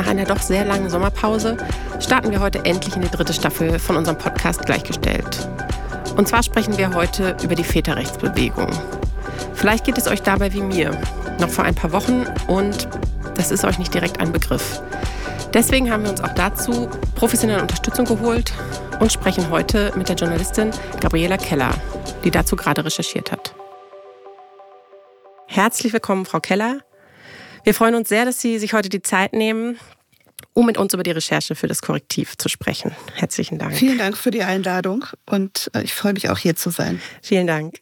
Nach einer doch sehr langen Sommerpause starten wir heute endlich in die dritte Staffel von unserem Podcast Gleichgestellt. Und zwar sprechen wir heute über die Väterrechtsbewegung. Vielleicht geht es euch dabei wie mir, noch vor ein paar Wochen und das ist euch nicht direkt ein Begriff. Deswegen haben wir uns auch dazu professionelle Unterstützung geholt und sprechen heute mit der Journalistin Gabriela Keller, die dazu gerade recherchiert hat. Herzlich willkommen, Frau Keller. Wir freuen uns sehr, dass Sie sich heute die Zeit nehmen, um mit uns über die Recherche für das Korrektiv zu sprechen. Herzlichen Dank. Vielen Dank für die Einladung und äh, ich freue mich auch hier zu sein. Vielen Dank.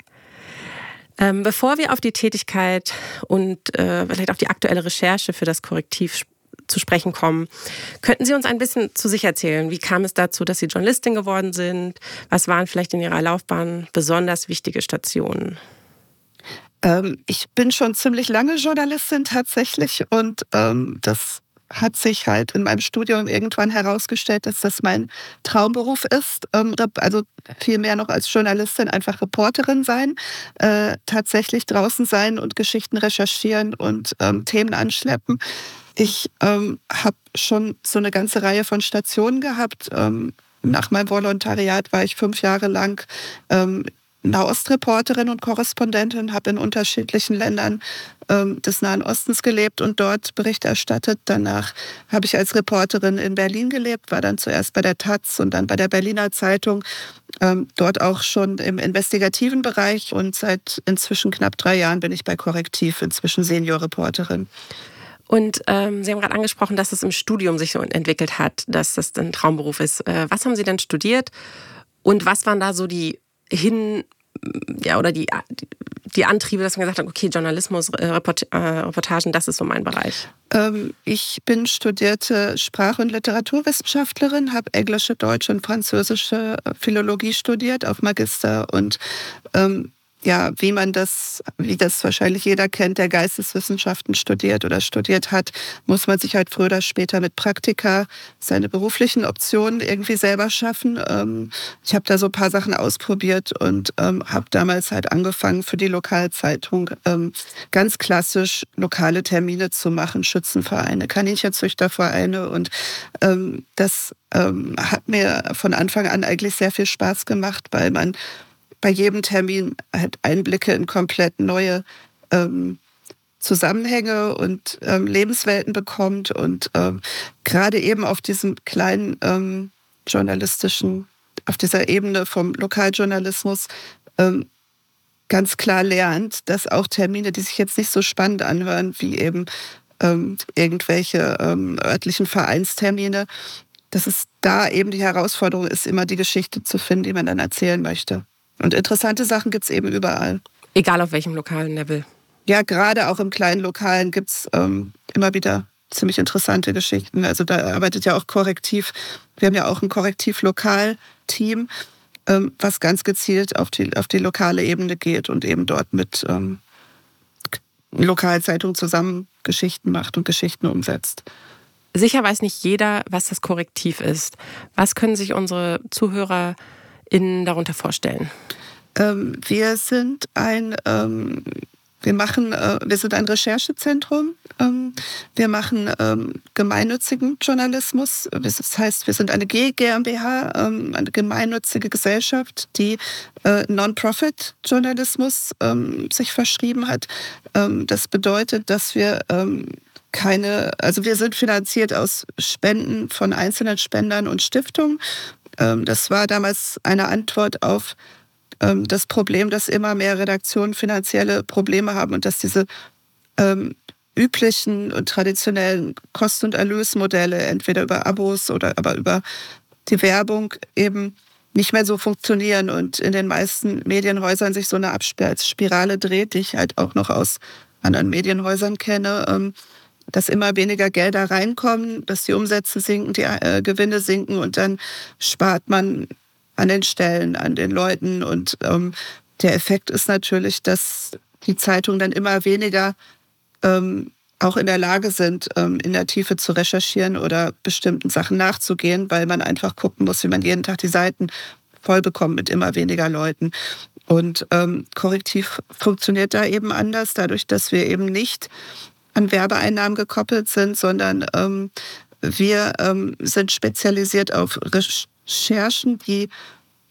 Ähm, bevor wir auf die Tätigkeit und äh, vielleicht auch die aktuelle Recherche für das Korrektiv zu sprechen kommen, könnten Sie uns ein bisschen zu sich erzählen? Wie kam es dazu, dass Sie Journalistin geworden sind? Was waren vielleicht in Ihrer Laufbahn besonders wichtige Stationen? Ähm, ich bin schon ziemlich lange Journalistin tatsächlich und ähm, das hat sich halt in meinem Studium irgendwann herausgestellt, dass das mein Traumberuf ist. Ähm, also viel mehr noch als Journalistin einfach Reporterin sein, äh, tatsächlich draußen sein und Geschichten recherchieren und ähm, Themen anschleppen. Ich ähm, habe schon so eine ganze Reihe von Stationen gehabt. Nach meinem Volontariat war ich fünf Jahre lang ähm, Nahostreporterin und Korrespondentin, habe in unterschiedlichen Ländern ähm, des Nahen Ostens gelebt und dort Bericht erstattet. Danach habe ich als Reporterin in Berlin gelebt, war dann zuerst bei der Taz und dann bei der Berliner Zeitung, ähm, dort auch schon im investigativen Bereich und seit inzwischen knapp drei Jahren bin ich bei Korrektiv, inzwischen Seniorreporterin. Und ähm, Sie haben gerade angesprochen, dass es im Studium sich so entwickelt hat, dass das ein Traumberuf ist. Äh, was haben Sie denn studiert und was waren da so die hin, ja, oder die, die Antriebe, dass man gesagt hat, okay, Journalismus, äh, äh, Reportagen, das ist so mein Bereich? Ähm, ich bin studierte Sprach- und Literaturwissenschaftlerin, habe englische, deutsche und französische Philologie studiert auf Magister und ähm, ja, wie man das, wie das wahrscheinlich jeder kennt, der Geisteswissenschaften studiert oder studiert hat, muss man sich halt früher oder später mit Praktika seine beruflichen Optionen irgendwie selber schaffen. Ähm, ich habe da so ein paar Sachen ausprobiert und ähm, habe damals halt angefangen für die Lokalzeitung ähm, ganz klassisch lokale Termine zu machen, Schützenvereine, Kaninchenzüchtervereine und das hat mir von Anfang an eigentlich sehr viel Spaß gemacht, weil man bei jedem Termin halt Einblicke in komplett neue ähm, Zusammenhänge und ähm, Lebenswelten bekommt und ähm, gerade eben auf diesem kleinen ähm, journalistischen, auf dieser Ebene vom Lokaljournalismus ähm, ganz klar lernt, dass auch Termine, die sich jetzt nicht so spannend anhören, wie eben ähm, irgendwelche örtlichen Vereinstermine, dass es da eben die Herausforderung ist, immer die Geschichte zu finden, die man dann erzählen möchte. Und interessante Sachen gibt es eben überall. Egal auf welchem lokalen Level. Ja, gerade auch im kleinen Lokalen gibt es ähm, immer wieder ziemlich interessante Geschichten. Also da arbeitet ja auch Korrektiv. Wir haben ja auch ein Korrektiv-Lokal-Team, ähm, was ganz gezielt auf die, auf die lokale Ebene geht und eben dort mit ähm, Lokalzeitungen zusammen Geschichten macht und Geschichten umsetzt. Sicher weiß nicht jeder, was das Korrektiv ist. Was können sich unsere Zuhörer Ihnen darunter vorstellen? Ähm, wir sind ein ähm, wir machen, äh, wir sind ein Recherchezentrum. Ähm, wir machen ähm, gemeinnützigen Journalismus. Das heißt, wir sind eine G GmbH, ähm, eine gemeinnützige Gesellschaft, die äh, Non-Profit-Journalismus sich verschrieben hat. Das bedeutet, dass wir keine, also wir sind finanziert aus Spenden von einzelnen Spendern und Stiftungen das war damals eine Antwort auf ähm, das Problem, dass immer mehr Redaktionen finanzielle Probleme haben und dass diese ähm, üblichen und traditionellen Kosten- und Erlösmodelle, entweder über Abos oder aber über die Werbung, eben nicht mehr so funktionieren und in den meisten Medienhäusern sich so eine Abspirale dreht, die ich halt auch noch aus anderen Medienhäusern kenne dass immer weniger Gelder reinkommen, dass die Umsätze sinken, die äh, Gewinne sinken und dann spart man an den Stellen, an den Leuten. Und ähm, der Effekt ist natürlich, dass die Zeitungen dann immer weniger ähm, auch in der Lage sind, ähm, in der Tiefe zu recherchieren oder bestimmten Sachen nachzugehen, weil man einfach gucken muss, wie man jeden Tag die Seiten voll bekommt mit immer weniger Leuten. Und ähm, Korrektiv funktioniert da eben anders, dadurch, dass wir eben nicht an Werbeeinnahmen gekoppelt sind, sondern ähm, wir ähm, sind spezialisiert auf Recherchen, die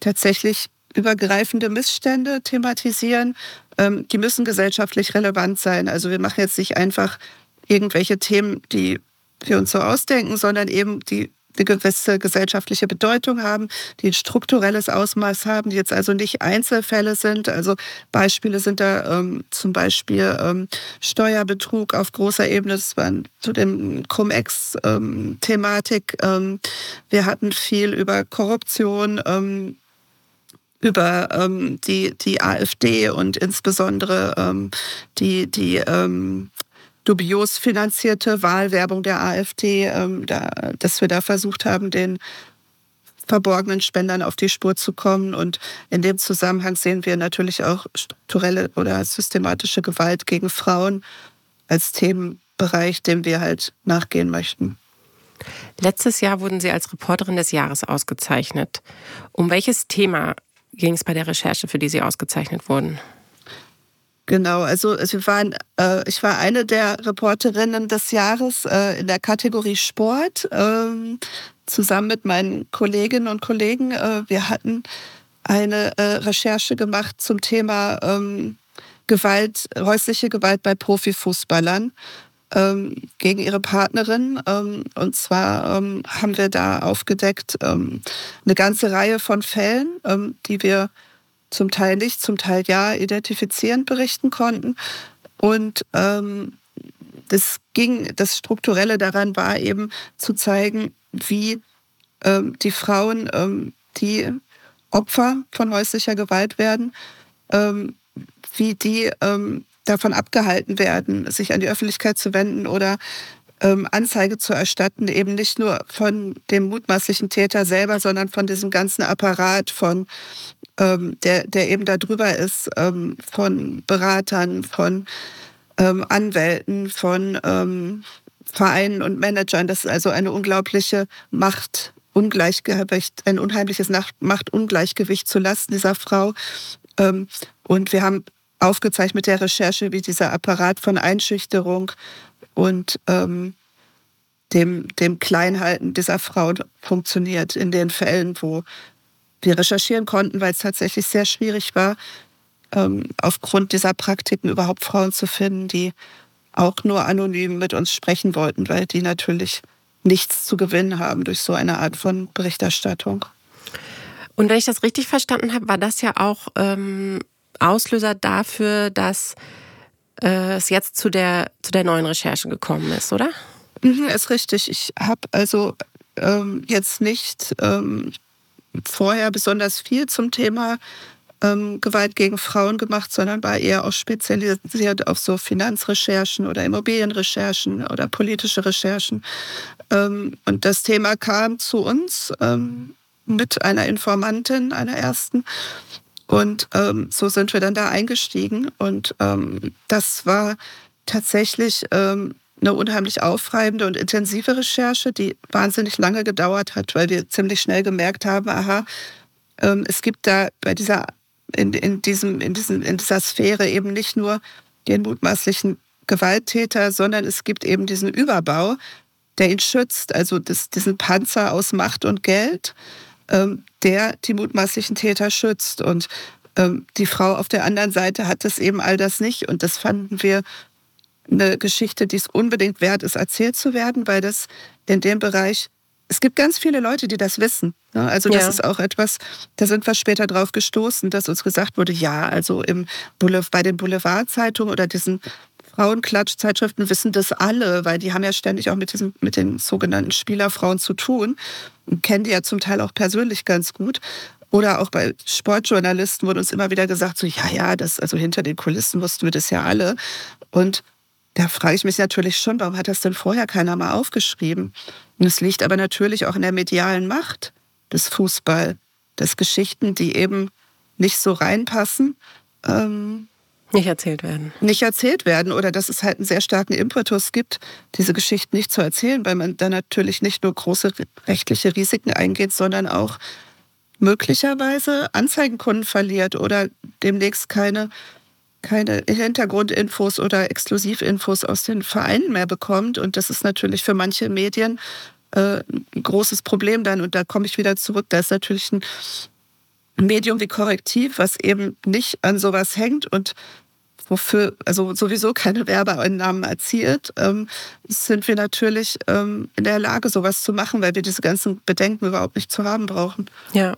tatsächlich übergreifende Missstände thematisieren. Ähm, die müssen gesellschaftlich relevant sein. Also wir machen jetzt nicht einfach irgendwelche Themen, die wir uns so ausdenken, sondern eben die eine gewisse gesellschaftliche Bedeutung haben, die ein strukturelles Ausmaß haben, die jetzt also nicht Einzelfälle sind. Also Beispiele sind da ähm, zum Beispiel ähm, Steuerbetrug auf großer Ebene, das war zu dem Cum-Ex-Thematik. Ähm, wir hatten viel über Korruption, ähm, über ähm, die, die AfD und insbesondere ähm, die, die ähm, dubios finanzierte Wahlwerbung der AfD, ähm, da, dass wir da versucht haben, den verborgenen Spendern auf die Spur zu kommen. Und in dem Zusammenhang sehen wir natürlich auch strukturelle oder systematische Gewalt gegen Frauen als Themenbereich, dem wir halt nachgehen möchten. Letztes Jahr wurden Sie als Reporterin des Jahres ausgezeichnet. Um welches Thema ging es bei der Recherche, für die Sie ausgezeichnet wurden? Genau, also wir waren, äh, ich war eine der Reporterinnen des Jahres äh, in der Kategorie Sport, äh, zusammen mit meinen Kolleginnen und Kollegen. Äh, wir hatten eine äh, Recherche gemacht zum Thema ähm, Gewalt, häusliche Gewalt bei Profifußballern ähm, gegen ihre Partnerin. Ähm, und zwar ähm, haben wir da aufgedeckt ähm, eine ganze Reihe von Fällen, ähm, die wir zum Teil nicht, zum Teil ja identifizierend berichten konnten. Und ähm, das ging, das Strukturelle daran war eben zu zeigen, wie ähm, die Frauen, ähm, die Opfer von häuslicher Gewalt werden, ähm, wie die ähm, davon abgehalten werden, sich an die Öffentlichkeit zu wenden oder Anzeige zu erstatten, eben nicht nur von dem mutmaßlichen Täter selber, sondern von diesem ganzen Apparat von ähm, der, der eben drüber ist, ähm, von Beratern, von ähm, Anwälten, von ähm, Vereinen und Managern. Das ist also eine unglaubliche Macht. Ungleichgewicht, ein unheimliches Machtungleichgewicht zu Lasten dieser Frau. Ähm, und wir haben aufgezeigt mit der Recherche, wie dieser Apparat von Einschüchterung und ähm, dem, dem Kleinhalten dieser Frau funktioniert in den Fällen, wo wir recherchieren konnten, weil es tatsächlich sehr schwierig war, ähm, aufgrund dieser Praktiken überhaupt Frauen zu finden, die auch nur anonym mit uns sprechen wollten, weil die natürlich nichts zu gewinnen haben durch so eine Art von Berichterstattung. Und wenn ich das richtig verstanden habe, war das ja auch ähm, Auslöser dafür, dass äh, es jetzt zu der, zu der neuen Recherche gekommen ist, oder? Mhm, ist richtig. Ich habe also ähm, jetzt nicht ähm, vorher besonders viel zum Thema ähm, Gewalt gegen Frauen gemacht, sondern war eher auch spezialisiert auf so Finanzrecherchen oder Immobilienrecherchen oder politische Recherchen. Ähm, und das Thema kam zu uns ähm, mit einer Informantin, einer ersten. Und ähm, so sind wir dann da eingestiegen. Und ähm, das war tatsächlich ähm, eine unheimlich aufreibende und intensive Recherche, die wahnsinnig lange gedauert hat, weil wir ziemlich schnell gemerkt haben, aha, ähm, es gibt da bei dieser, in, in, diesem, in, diesem, in dieser Sphäre eben nicht nur den mutmaßlichen Gewalttäter, sondern es gibt eben diesen Überbau, der ihn schützt, also das, diesen Panzer aus Macht und Geld, ähm, der die mutmaßlichen Täter schützt. Und ähm, die Frau auf der anderen Seite hat das eben all das nicht. Und das fanden wir eine Geschichte, die es unbedingt wert ist, erzählt zu werden, weil das in dem Bereich, es gibt ganz viele Leute, die das wissen. Ne? Also das ja. ist auch etwas, da sind wir später drauf gestoßen, dass uns gesagt wurde, ja, also im Boulevard, bei den Boulevardzeitungen oder diesen Frauenklatschzeitschriften wissen das alle, weil die haben ja ständig auch mit, diesem, mit den sogenannten Spielerfrauen zu tun und kennen die ja zum Teil auch persönlich ganz gut. Oder auch bei Sportjournalisten wurde uns immer wieder gesagt, so, ja, ja, das, also hinter den Kulissen wussten wir das ja alle. Und da frage ich mich natürlich schon, warum hat das denn vorher keiner mal aufgeschrieben? Und es liegt aber natürlich auch in der medialen Macht des Fußball, dass Geschichten, die eben nicht so reinpassen, ähm, nicht erzählt werden. Nicht erzählt werden oder dass es halt einen sehr starken Impetus gibt, diese Geschichten nicht zu erzählen, weil man dann natürlich nicht nur große rechtliche Risiken eingeht, sondern auch möglicherweise Anzeigenkunden verliert oder demnächst keine keine Hintergrundinfos oder Exklusivinfos aus den Vereinen mehr bekommt. Und das ist natürlich für manche Medien äh, ein großes Problem dann. Und da komme ich wieder zurück. Da ist natürlich ein Medium wie Korrektiv, was eben nicht an sowas hängt und wofür also sowieso keine Werbeeinnahmen erzielt, ähm, sind wir natürlich ähm, in der Lage, sowas zu machen, weil wir diese ganzen Bedenken überhaupt nicht zu haben brauchen. Ja.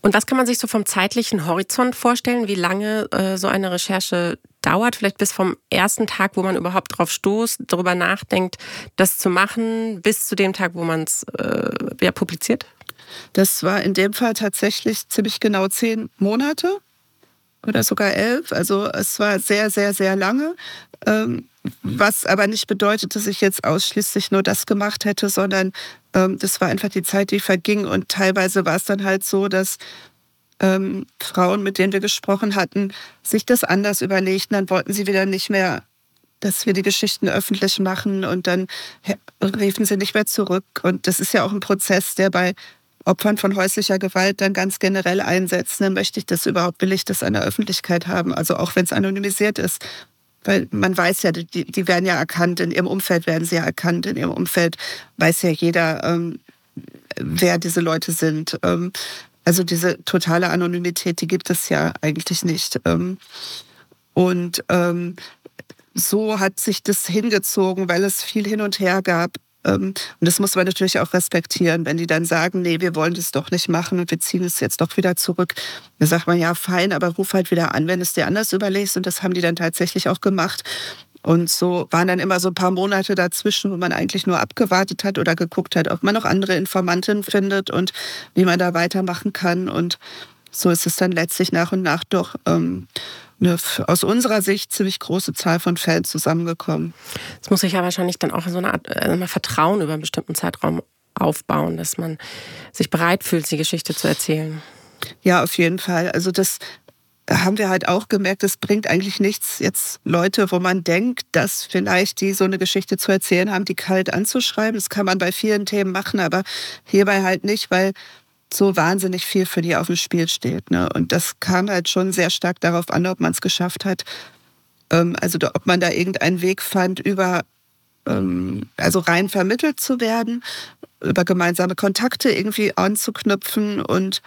Und was kann man sich so vom zeitlichen Horizont vorstellen, wie lange äh, so eine Recherche dauert? Vielleicht bis vom ersten Tag, wo man überhaupt drauf stoßt, darüber nachdenkt, das zu machen, bis zu dem Tag, wo man es äh, ja, publiziert? Das war in dem Fall tatsächlich ziemlich genau zehn Monate oder sogar elf. Also es war sehr, sehr, sehr lange. Ähm, was aber nicht bedeutet, dass ich jetzt ausschließlich nur das gemacht hätte, sondern ähm, das war einfach die Zeit, die verging. Und teilweise war es dann halt so, dass ähm, Frauen, mit denen wir gesprochen hatten, sich das anders überlegten. Dann wollten sie wieder nicht mehr, dass wir die Geschichten öffentlich machen und dann riefen sie nicht mehr zurück. Und das ist ja auch ein Prozess, der bei Opfern von häuslicher Gewalt dann ganz generell einsetzt. Dann möchte ich das überhaupt, will ich das an der Öffentlichkeit haben, also auch wenn es anonymisiert ist. Weil man weiß ja, die, die werden ja erkannt, in ihrem Umfeld werden sie ja erkannt, in ihrem Umfeld weiß ja jeder, ähm, wer diese Leute sind. Ähm, also diese totale Anonymität, die gibt es ja eigentlich nicht. Ähm, und ähm, so hat sich das hingezogen, weil es viel hin und her gab und das muss man natürlich auch respektieren, wenn die dann sagen, nee, wir wollen das doch nicht machen und wir ziehen es jetzt doch wieder zurück. Dann sagt man, ja, fein, aber ruf halt wieder an, wenn es dir anders überlegst. Und das haben die dann tatsächlich auch gemacht. Und so waren dann immer so ein paar Monate dazwischen, wo man eigentlich nur abgewartet hat oder geguckt hat, ob man noch andere Informanten findet und wie man da weitermachen kann. Und so ist es dann letztlich nach und nach doch ähm, eine aus unserer Sicht ziemlich große Zahl von Fällen zusammengekommen. Es muss sich ja wahrscheinlich dann auch so eine Art äh, Vertrauen über einen bestimmten Zeitraum aufbauen, dass man sich bereit fühlt, die Geschichte zu erzählen. Ja, auf jeden Fall. Also das haben wir halt auch gemerkt, es bringt eigentlich nichts, jetzt Leute, wo man denkt, dass vielleicht die so eine Geschichte zu erzählen haben, die kalt anzuschreiben. Das kann man bei vielen Themen machen, aber hierbei halt nicht, weil so wahnsinnig viel für die auf dem Spiel steht. Ne? Und das kam halt schon sehr stark darauf an, ob man es geschafft hat. Ähm, also ob man da irgendeinen Weg fand, über ähm, also rein vermittelt zu werden, über gemeinsame Kontakte irgendwie anzuknüpfen und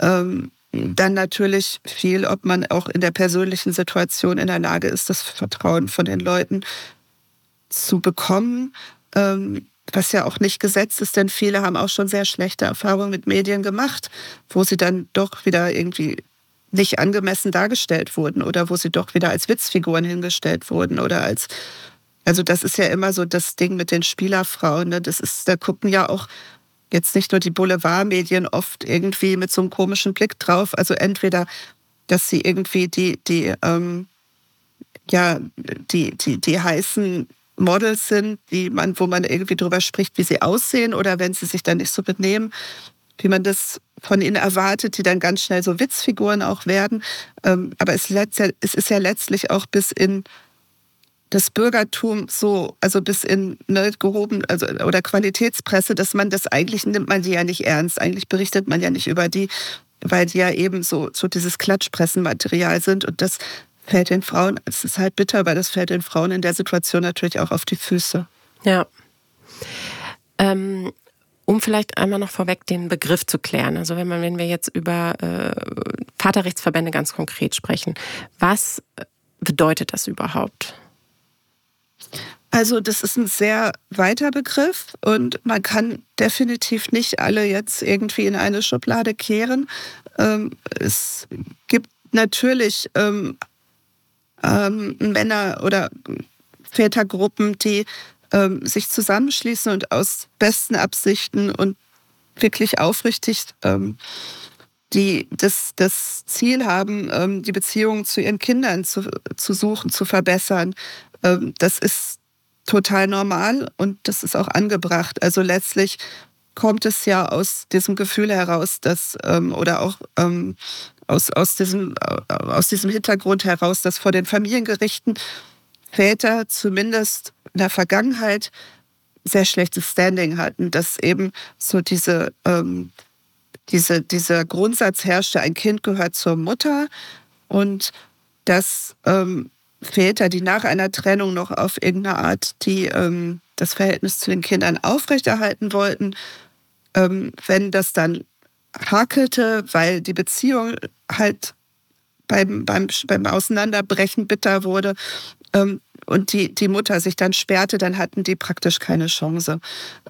ähm, dann natürlich viel, ob man auch in der persönlichen Situation in der Lage ist, das Vertrauen von den Leuten zu bekommen. Ähm, was ja auch nicht gesetzt ist, denn viele haben auch schon sehr schlechte Erfahrungen mit Medien gemacht, wo sie dann doch wieder irgendwie nicht angemessen dargestellt wurden oder wo sie doch wieder als Witzfiguren hingestellt wurden oder als also das ist ja immer so das Ding mit den Spielerfrauen. Ne? Das ist, da gucken ja auch jetzt nicht nur die Boulevardmedien oft irgendwie mit so einem komischen Blick drauf. Also entweder, dass sie irgendwie die, die, ähm, ja, die, die, die heißen Models sind, die man, wo man irgendwie drüber spricht, wie sie aussehen oder wenn sie sich dann nicht so benehmen, wie man das von ihnen erwartet, die dann ganz schnell so Witzfiguren auch werden. Ähm, aber es, ist ja letztlich auch bis in das Bürgertum so, also bis in ne, gehoben, also oder Qualitätspresse, dass man das eigentlich nimmt man die ja nicht ernst. Eigentlich berichtet man ja nicht über die, weil die ja eben so, so dieses Klatschpressenmaterial sind und das fällt den Frauen, es ist halt bitter, weil das fällt den Frauen in der Situation natürlich auch auf die Füße. Ja. Ähm, um vielleicht einmal noch vorweg den Begriff zu klären. Also wenn, man, wenn wir jetzt über äh, Vaterrechtsverbände ganz konkret sprechen, was bedeutet das überhaupt? Also das ist ein sehr weiter Begriff und man kann definitiv nicht alle jetzt irgendwie in eine Schublade kehren. Ähm, es gibt natürlich ähm, ähm, Männer oder Vätergruppen, die ähm, sich zusammenschließen und aus besten Absichten und wirklich aufrichtig ähm, die das, das Ziel haben, ähm, die Beziehung zu ihren Kindern zu, zu suchen, zu verbessern. Ähm, das ist total normal und das ist auch angebracht. Also letztlich kommt es ja aus diesem Gefühl heraus, dass ähm, oder auch aus, aus, diesem, äh, aus diesem Hintergrund heraus, dass vor den Familiengerichten Väter zumindest in der Vergangenheit sehr schlechtes Standing hatten, dass eben so diese, ähm, diese, dieser Grundsatz herrschte, ein Kind gehört zur Mutter und dass ähm, Väter, die nach einer Trennung noch auf irgendeine Art die, ähm, das Verhältnis zu den Kindern aufrechterhalten wollten, ähm, wenn das dann hakelte, weil die Beziehung halt beim, beim, beim Auseinanderbrechen bitter wurde ähm, und die, die Mutter sich dann sperrte, dann hatten die praktisch keine Chance.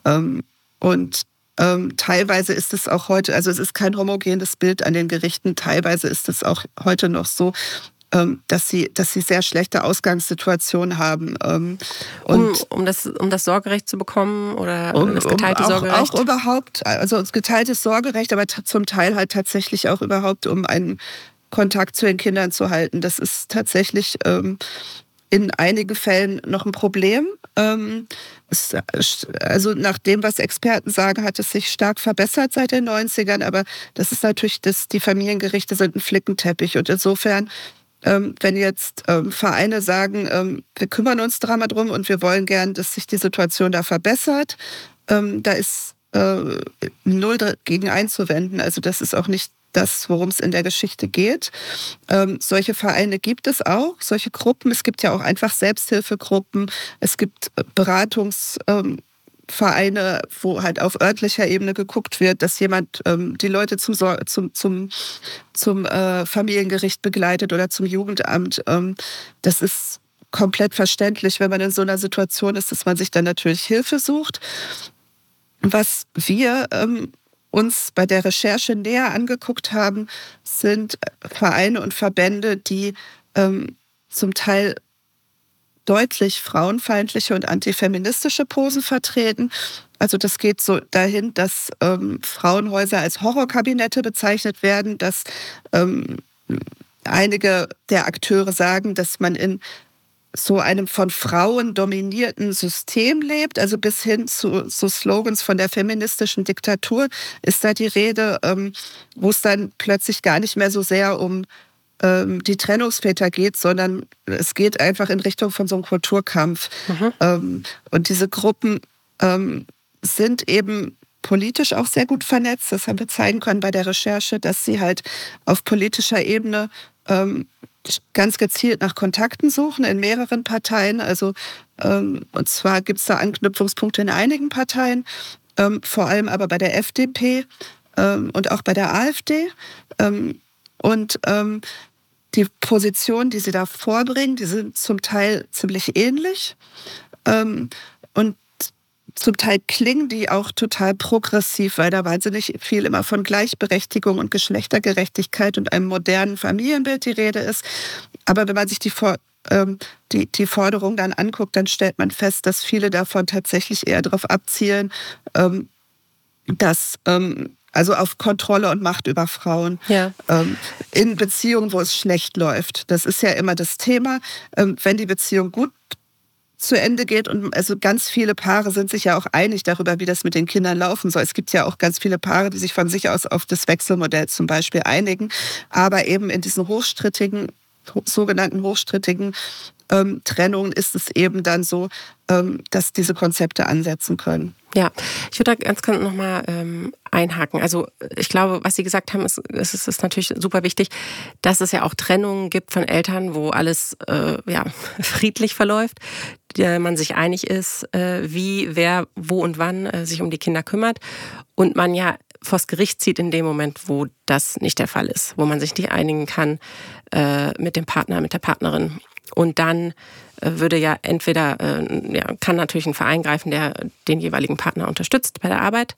Ähm, und ähm, teilweise ist es auch heute, also es ist kein homogenes Bild an den Gerichten, teilweise ist es auch heute noch so, dass sie, dass sie sehr schlechte Ausgangssituationen haben. Ähm, um, um, das, um das Sorgerecht zu bekommen oder um, das geteilte um auch, Sorgerecht? Auch überhaupt, also geteiltes Sorgerecht, aber zum Teil halt tatsächlich auch überhaupt, um einen Kontakt zu den Kindern zu halten. Das ist tatsächlich ähm, in einigen Fällen noch ein Problem. Ähm, es, also nach dem, was Experten sagen, hat es sich stark verbessert seit den 90ern, aber das ist natürlich, das, die Familiengerichte sind ein Flickenteppich und insofern ähm, wenn jetzt ähm, Vereine sagen, ähm, wir kümmern uns dran drum und wir wollen gern, dass sich die Situation da verbessert, ähm, da ist äh, null dagegen einzuwenden. Also das ist auch nicht das, worum es in der Geschichte geht. Ähm, solche Vereine gibt es auch, solche Gruppen. Es gibt ja auch einfach Selbsthilfegruppen. Es gibt Beratungs- ähm, Vereine, wo halt auf örtlicher Ebene geguckt wird, dass jemand ähm, die Leute zum, zum, zum, zum äh, Familiengericht begleitet oder zum Jugendamt. Ähm, das ist komplett verständlich, wenn man in so einer Situation ist, dass man sich dann natürlich Hilfe sucht. Was wir ähm, uns bei der Recherche näher angeguckt haben, sind Vereine und Verbände, die ähm, zum Teil deutlich frauenfeindliche und antifeministische Posen vertreten. Also das geht so dahin, dass ähm, Frauenhäuser als Horrorkabinette bezeichnet werden, dass ähm, einige der Akteure sagen, dass man in so einem von Frauen dominierten System lebt, also bis hin zu so Slogans von der feministischen Diktatur ist da die Rede, ähm, wo es dann plötzlich gar nicht mehr so sehr um ähm, die Trennungsväter geht, sondern es geht einfach in Richtung von so einem Kulturkampf. Mhm. Ähm, und diese Gruppen ähm, sind eben politisch auch sehr gut vernetzt. Das haben wir zeigen können bei der Recherche, dass sie halt auf politischer Ebene ähm, ganz gezielt nach Kontakten suchen in mehreren Parteien. Also ähm, und zwar gibt es da Anknüpfungspunkte in einigen Parteien, ähm, vor allem aber bei der FDP und auch bei der AfD. Und die Positionen, die sie da vorbringen, die sind zum Teil ziemlich ähnlich. Ähm, und zum Teil klingen die auch total progressiv, weil da wahnsinnig viel immer von Gleichberechtigung und Geschlechtergerechtigkeit und einem modernen Familienbild die Rede ist. Aber wenn man sich die, ähm, die, die Forderung dann anguckt, dann stellt man fest, dass viele davon tatsächlich eher darauf abzielen, ähm, dass ähm, also auf Kontrolle und Macht über Frauen ja. ähm, in Beziehungen, wo es schlecht läuft. Das ist ja immer das Thema. Ähm, wenn die Beziehung gut zu Ende geht und also ganz viele Paare sind sich ja auch einig darüber, wie das mit den Kindern laufen soll. Es gibt ja auch ganz viele Paare, die sich von sich aus auf das Wechselmodell zum Beispiel einigen, aber eben in diesen hochstrittigen sogenannten hochstrittigen ähm, Trennungen ist es eben dann so, ähm, dass diese Konzepte ansetzen können. Ja, ich würde da ganz kurz nochmal ähm, einhaken. Also ich glaube, was Sie gesagt haben, ist, ist, ist natürlich super wichtig, dass es ja auch Trennungen gibt von Eltern, wo alles äh, ja, friedlich verläuft, der man sich einig ist, äh, wie, wer, wo und wann äh, sich um die Kinder kümmert. Und man ja vors Gericht zieht in dem Moment, wo das nicht der Fall ist, wo man sich nicht einigen kann äh, mit dem Partner, mit der Partnerin. Und dann äh, würde ja entweder, äh, ja, kann natürlich ein Verein greifen, der den jeweiligen Partner unterstützt bei der Arbeit.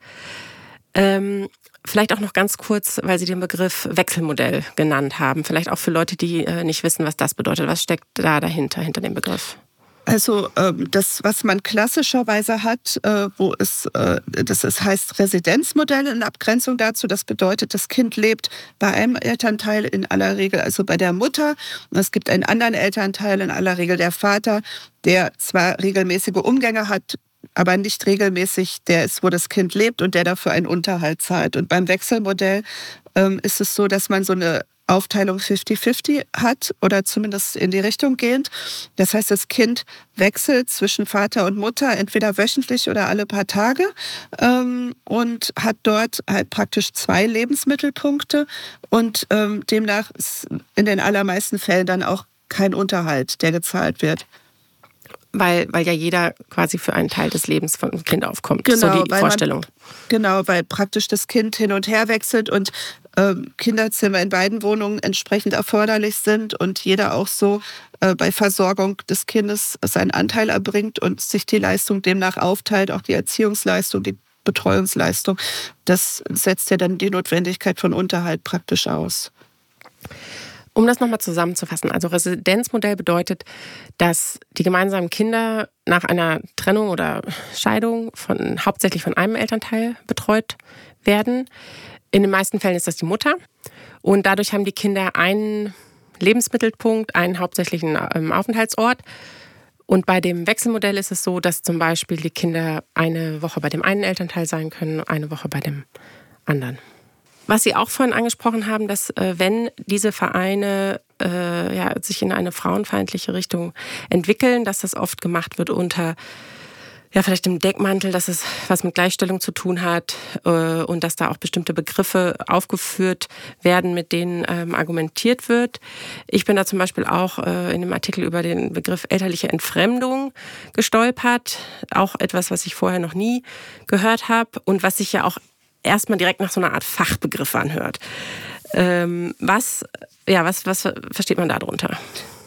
Ähm, vielleicht auch noch ganz kurz, weil Sie den Begriff Wechselmodell genannt haben. Vielleicht auch für Leute, die äh, nicht wissen, was das bedeutet. Was steckt da dahinter, hinter dem Begriff? Also ähm, das, was man klassischerweise hat, äh, wo es, äh, das ist, heißt Residenzmodell in Abgrenzung dazu. Das bedeutet, das Kind lebt bei einem Elternteil in aller Regel, also bei der Mutter. Und es gibt einen anderen Elternteil, in aller Regel der Vater, der zwar regelmäßige Umgänge hat, aber nicht regelmäßig der ist, wo das Kind lebt und der dafür einen Unterhalt zahlt. Und beim Wechselmodell ähm, ist es so, dass man so eine Aufteilung 50-50 hat oder zumindest in die Richtung gehend. Das heißt, das Kind wechselt zwischen Vater und Mutter entweder wöchentlich oder alle paar Tage ähm, und hat dort halt praktisch zwei Lebensmittelpunkte und ähm, demnach ist in den allermeisten Fällen dann auch kein Unterhalt, der gezahlt wird. Weil, weil ja jeder quasi für einen Teil des Lebens von einem Kind aufkommt. Genau, so die Vorstellung. Man, genau, weil praktisch das Kind hin und her wechselt und ähm, Kinderzimmer in beiden Wohnungen entsprechend erforderlich sind und jeder auch so äh, bei Versorgung des Kindes seinen Anteil erbringt und sich die Leistung demnach aufteilt, auch die Erziehungsleistung, die Betreuungsleistung. Das setzt ja dann die Notwendigkeit von Unterhalt praktisch aus. Um das nochmal zusammenzufassen, also Residenzmodell bedeutet, dass die gemeinsamen Kinder nach einer Trennung oder Scheidung von, hauptsächlich von einem Elternteil betreut werden. In den meisten Fällen ist das die Mutter. Und dadurch haben die Kinder einen Lebensmittelpunkt, einen hauptsächlichen ähm, Aufenthaltsort. Und bei dem Wechselmodell ist es so, dass zum Beispiel die Kinder eine Woche bei dem einen Elternteil sein können, eine Woche bei dem anderen. Was Sie auch vorhin angesprochen haben, dass äh, wenn diese Vereine äh, ja, sich in eine frauenfeindliche Richtung entwickeln, dass das oft gemacht wird unter ja, vielleicht im Deckmantel, dass es was mit Gleichstellung zu tun hat äh, und dass da auch bestimmte Begriffe aufgeführt werden, mit denen ähm, argumentiert wird. Ich bin da zum Beispiel auch äh, in dem Artikel über den Begriff elterliche Entfremdung gestolpert. Auch etwas, was ich vorher noch nie gehört habe und was sich ja auch erstmal direkt nach so einer Art Fachbegriff anhört. Ähm, was, ja, was, was versteht man darunter?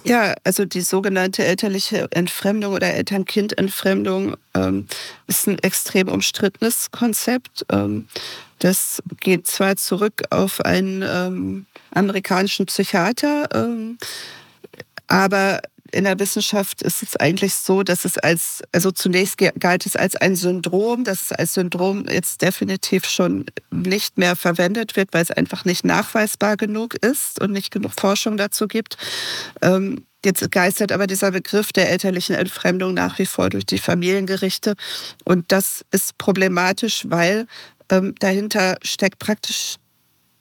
Ja, also die sogenannte elterliche Entfremdung oder Eltern-Kind-Entfremdung ähm, ist ein extrem umstrittenes Konzept. Ähm, das geht zwar zurück auf einen ähm, amerikanischen Psychiater, ähm, aber in der Wissenschaft ist es eigentlich so, dass es als, also zunächst galt es als ein Syndrom, dass es als Syndrom jetzt definitiv schon nicht mehr verwendet wird, weil es einfach nicht nachweisbar genug ist und nicht genug Forschung dazu gibt. Ähm, Jetzt geistert aber dieser Begriff der elterlichen Entfremdung nach wie vor durch die Familiengerichte. Und das ist problematisch, weil ähm, dahinter steckt praktisch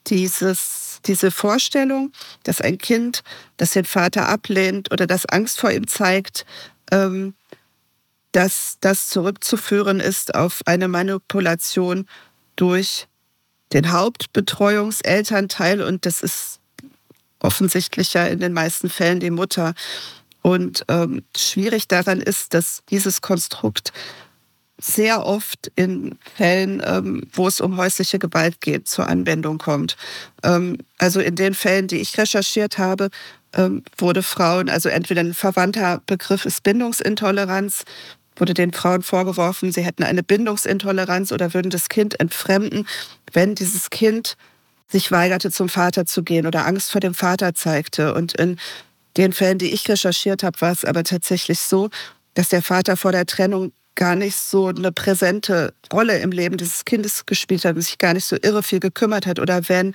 dieses, diese Vorstellung, dass ein Kind, das den Vater ablehnt oder das Angst vor ihm zeigt, ähm, dass das zurückzuführen ist auf eine Manipulation durch den Hauptbetreuungselternteil und das ist offensichtlich ja in den meisten Fällen die Mutter. Und ähm, schwierig daran ist, dass dieses Konstrukt sehr oft in Fällen, ähm, wo es um häusliche Gewalt geht, zur Anwendung kommt. Ähm, also in den Fällen, die ich recherchiert habe, ähm, wurde Frauen, also entweder ein verwandter Begriff ist Bindungsintoleranz, wurde den Frauen vorgeworfen, sie hätten eine Bindungsintoleranz oder würden das Kind entfremden, wenn dieses Kind sich weigerte, zum Vater zu gehen oder Angst vor dem Vater zeigte. Und in den Fällen, die ich recherchiert habe, war es aber tatsächlich so, dass der Vater vor der Trennung gar nicht so eine präsente Rolle im Leben dieses Kindes gespielt hat und sich gar nicht so irre viel gekümmert hat. Oder wenn,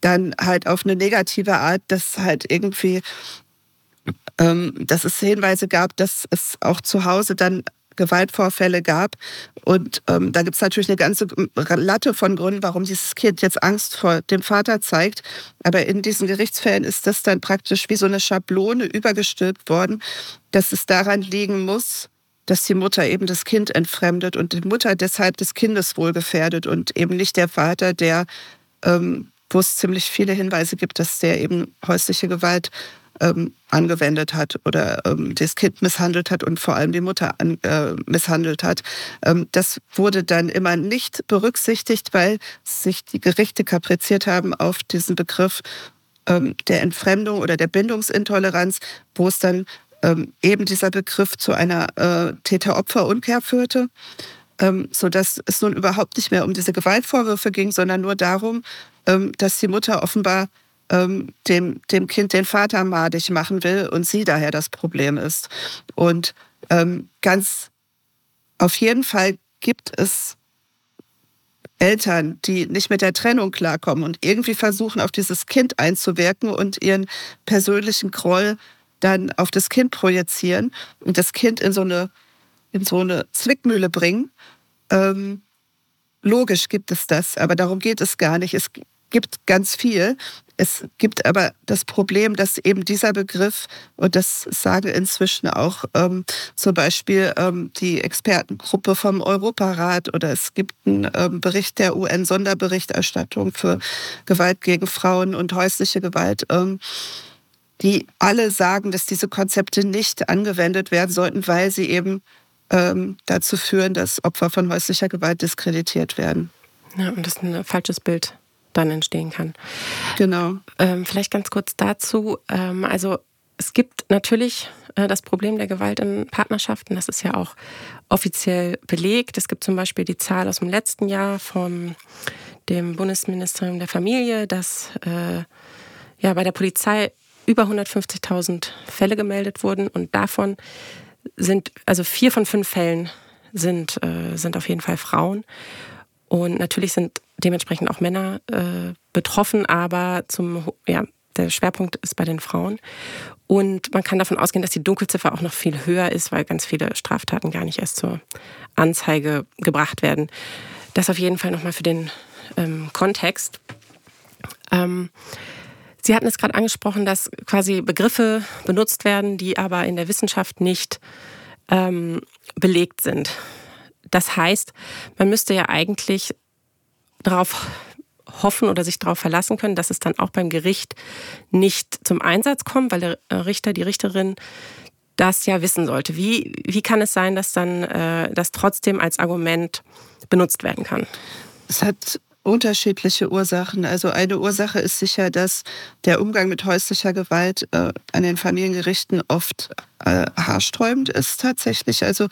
dann halt auf eine negative Art, dass halt irgendwie, ähm, dass es Hinweise gab, dass es auch zu Hause dann Gewaltvorfälle gab. Und ähm, da gibt es natürlich eine ganze Latte von Gründen, warum dieses Kind jetzt Angst vor dem Vater zeigt. Aber in diesen Gerichtsfällen ist das dann praktisch wie so eine Schablone übergestülpt worden, dass es daran liegen muss, dass die Mutter eben das Kind entfremdet und die Mutter deshalb das Kindeswohl gefährdet und eben nicht der Vater, der, ähm, wo es ziemlich viele Hinweise gibt, dass der eben häusliche Gewalt ähm, angewendet hat oder ähm, das Kind misshandelt hat und vor allem die Mutter an, äh, misshandelt hat. Ähm, das wurde dann immer nicht berücksichtigt, weil sich die Gerichte kapriziert haben auf diesen Begriff ähm, der Entfremdung oder der Bindungsintoleranz, wo es dann ähm, eben dieser Begriff zu einer äh, Täter-Opfer-Umkehr führte, ähm, sodass es nun überhaupt nicht mehr um diese Gewaltvorwürfe ging, sondern nur darum, ähm, dass die Mutter offenbar ähm, dem, dem Kind den Vater madig machen will und sie daher das Problem ist. Und ähm, ganz auf jeden Fall gibt es Eltern, die nicht mit der Trennung klarkommen und irgendwie versuchen, auf dieses Kind einzuwirken und ihren persönlichen Groll dann auf das Kind projizieren und das Kind in so eine, in so eine Zwickmühle bringen. Ähm, logisch gibt es das, aber darum geht es gar nicht. Es gibt ganz viel. Es gibt aber das Problem, dass eben dieser Begriff, und das sagen inzwischen auch ähm, zum Beispiel ähm, die Expertengruppe vom Europarat oder es gibt einen ähm, Bericht der UN-Sonderberichterstattung für Gewalt gegen Frauen und häusliche Gewalt. Ähm, die alle sagen, dass diese Konzepte nicht angewendet werden sollten, weil sie eben ähm, dazu führen, dass Opfer von häuslicher Gewalt diskreditiert werden. Ja, und das ein falsches Bild dann entstehen kann. Genau. Ähm, vielleicht ganz kurz dazu. Ähm, also es gibt natürlich äh, das Problem der Gewalt in Partnerschaften. Das ist ja auch offiziell belegt. Es gibt zum Beispiel die Zahl aus dem letzten Jahr vom dem Bundesministerium der Familie, dass äh, ja bei der Polizei über 150.000 Fälle gemeldet wurden und davon sind also vier von fünf Fällen sind äh, sind auf jeden Fall Frauen und natürlich sind dementsprechend auch Männer äh, betroffen, aber zum ja der Schwerpunkt ist bei den Frauen. Und man kann davon ausgehen, dass die Dunkelziffer auch noch viel höher ist, weil ganz viele Straftaten gar nicht erst zur Anzeige gebracht werden. Das auf jeden Fall nochmal für den ähm, Kontext. Ähm, Sie hatten es gerade angesprochen, dass quasi Begriffe benutzt werden, die aber in der Wissenschaft nicht ähm, belegt sind. Das heißt, man müsste ja eigentlich darauf hoffen oder sich darauf verlassen können, dass es dann auch beim Gericht nicht zum Einsatz kommt, weil der Richter, die Richterin das ja wissen sollte. Wie, wie kann es sein, dass dann äh, das trotzdem als Argument benutzt werden kann? Es hat unterschiedliche Ursachen. Also eine Ursache ist sicher, dass der Umgang mit häuslicher Gewalt äh, an den Familiengerichten oft äh, haarsträubend ist tatsächlich. Also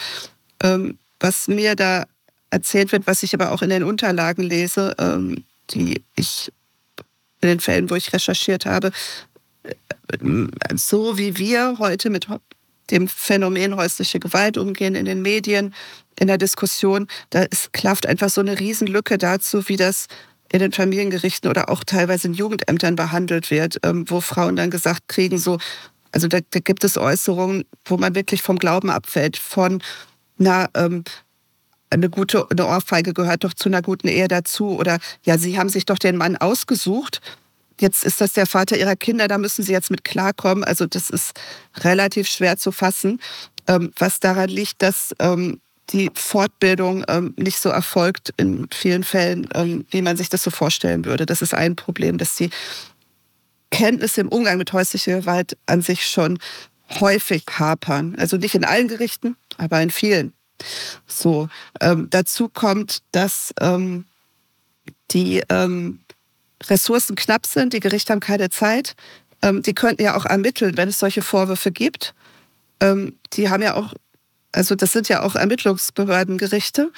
ähm, was mir da erzählt wird, was ich aber auch in den Unterlagen lese, ähm, die ich in den Fällen, wo ich recherchiert habe, so wie wir heute mit dem Phänomen häusliche Gewalt umgehen in den Medien, in der Diskussion, da ist, klafft einfach so eine Riesenlücke dazu, wie das in den Familiengerichten oder auch teilweise in Jugendämtern behandelt wird, ähm, wo Frauen dann gesagt kriegen, so, also da, da, gibt es Äußerungen, wo man wirklich vom Glauben abfällt, von, na, ähm, eine gute eine Ohrfeige gehört doch zu einer guten Ehe dazu. Oder ja, Sie haben sich doch den Mann ausgesucht. Jetzt ist das der Vater Ihrer Kinder, da müssen Sie jetzt mit klarkommen. Also das ist relativ schwer zu fassen, ähm, was daran liegt, dass ähm, die Fortbildung ähm, nicht so erfolgt in vielen Fällen, wie man sich das so vorstellen würde. Das ist ein Problem, dass die Kenntnisse im Umgang mit häuslicher Gewalt an sich schon häufig hapern. Also nicht in allen Gerichten, aber in vielen. So, ähm, dazu kommt, dass ähm, die ähm, Ressourcen knapp sind, die Gerichte haben keine Zeit. Ähm, die könnten ja auch ermitteln, wenn es solche Vorwürfe gibt. Ähm, die haben ja auch, also das sind ja auch Ermittlungsbehördengerichte.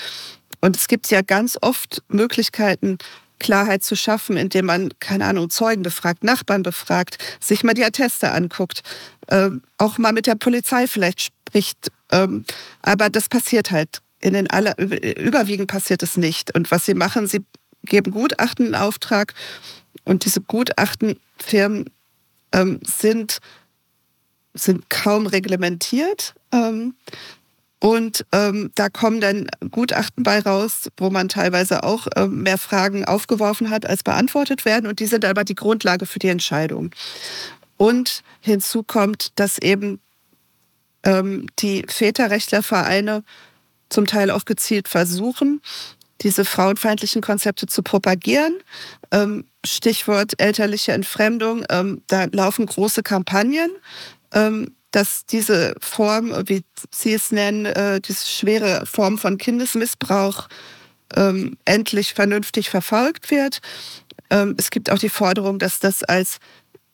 Und es gibt ja ganz oft Möglichkeiten, Klarheit zu schaffen, indem man, keine Ahnung, Zeugen befragt, Nachbarn befragt, sich mal die Atteste anguckt, äh, auch mal mit der Polizei vielleicht spricht ähm, aber das passiert halt. In den aller, überwiegend passiert es nicht. Und was sie machen, sie geben Gutachten in Auftrag und diese Gutachtenfirmen ähm, sind, sind kaum reglementiert. Ähm, und ähm, da kommen dann Gutachten bei raus, wo man teilweise auch ähm, mehr Fragen aufgeworfen hat, als beantwortet werden. Und die sind aber die Grundlage für die Entscheidung. Und hinzu kommt, dass eben ähm, die Väterrechtlervereine zum Teil auch gezielt versuchen, diese frauenfeindlichen Konzepte zu propagieren. Ähm, Stichwort elterliche Entfremdung. Ähm, da laufen große Kampagnen, ähm, dass diese Form, wie Sie es nennen, äh, diese schwere Form von Kindesmissbrauch ähm, endlich vernünftig verfolgt wird. Ähm, es gibt auch die Forderung, dass das als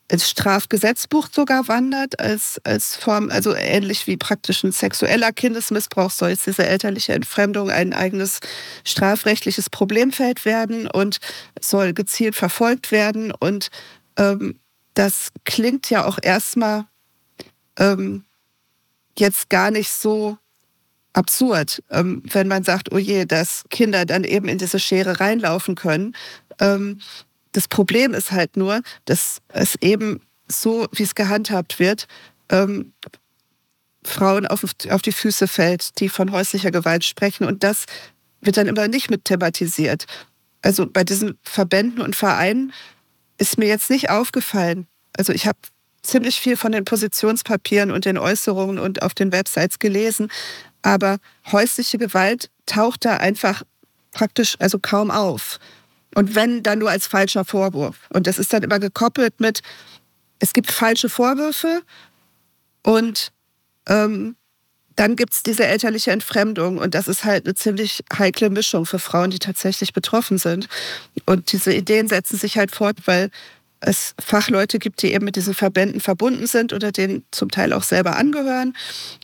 ins Strafgesetzbuch sogar wandert, als, als Form, also ähnlich wie praktisch ein sexueller Kindesmissbrauch soll jetzt diese elterliche Entfremdung ein eigenes strafrechtliches Problemfeld werden und soll gezielt verfolgt werden. Und ähm, das klingt ja auch erstmal ähm, jetzt gar nicht so absurd, ähm, wenn man sagt, oh je, dass Kinder dann eben in diese Schere reinlaufen können. Ähm, das Problem ist halt nur, dass es eben so, wie es gehandhabt wird, ähm, Frauen auf, auf die Füße fällt, die von häuslicher Gewalt sprechen. Und das wird dann immer nicht mit thematisiert. Also bei diesen Verbänden und Vereinen ist mir jetzt nicht aufgefallen. Also ich habe ziemlich viel von den Positionspapieren und den Äußerungen und auf den Websites gelesen, aber häusliche Gewalt taucht da einfach praktisch also kaum auf. Und wenn, dann nur als falscher Vorwurf. Und das ist dann immer gekoppelt mit, es gibt falsche Vorwürfe und ähm, dann gibt es diese elterliche Entfremdung und das ist halt eine ziemlich heikle Mischung für Frauen, die tatsächlich betroffen sind. Und diese Ideen setzen sich halt fort, weil es Fachleute gibt, die eben mit diesen Verbänden verbunden sind oder denen zum Teil auch selber angehören.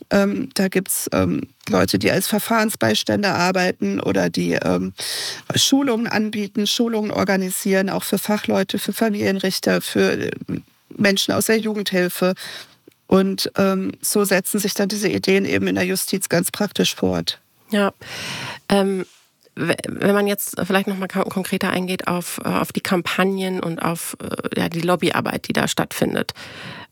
Ähm, da gibt es ähm, Leute, die als Verfahrensbeistände arbeiten oder die ähm, Schulungen anbieten, Schulungen organisieren, auch für Fachleute, für Familienrichter, für äh, Menschen aus der Jugendhilfe. Und ähm, so setzen sich dann diese Ideen eben in der Justiz ganz praktisch fort. Ja. Wenn man jetzt vielleicht noch mal konkreter eingeht auf, äh, auf die Kampagnen und auf äh, ja, die Lobbyarbeit, die da stattfindet.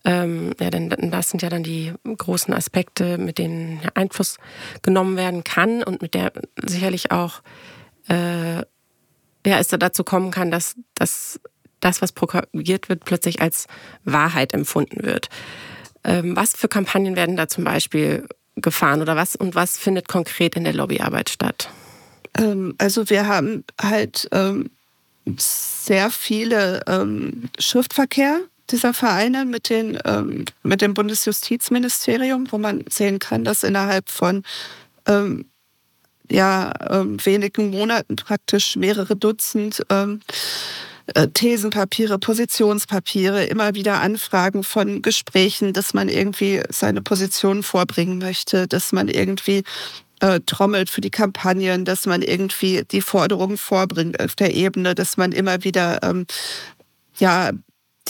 Ähm, ja, denn das sind ja dann die großen Aspekte, mit denen Einfluss genommen werden kann und mit der sicherlich auch äh, ja, es dazu kommen kann, dass, dass das, was propagiert wird, plötzlich als Wahrheit empfunden wird. Ähm, was für Kampagnen werden da zum Beispiel gefahren oder was und was findet konkret in der Lobbyarbeit statt? Ähm, also wir haben halt ähm, sehr viele Schriftverkehr dieser Vereine mit, den, mit dem Bundesjustizministerium, wo man sehen kann, dass innerhalb von ja, wenigen Monaten praktisch mehrere Dutzend äh, Thesenpapiere, Positionspapiere, immer wieder Anfragen von Gesprächen, dass man irgendwie seine Position vorbringen möchte, dass man irgendwie äh, trommelt für die Kampagnen, dass man irgendwie die Forderungen vorbringt auf der Ebene, dass man immer wieder ähm, ja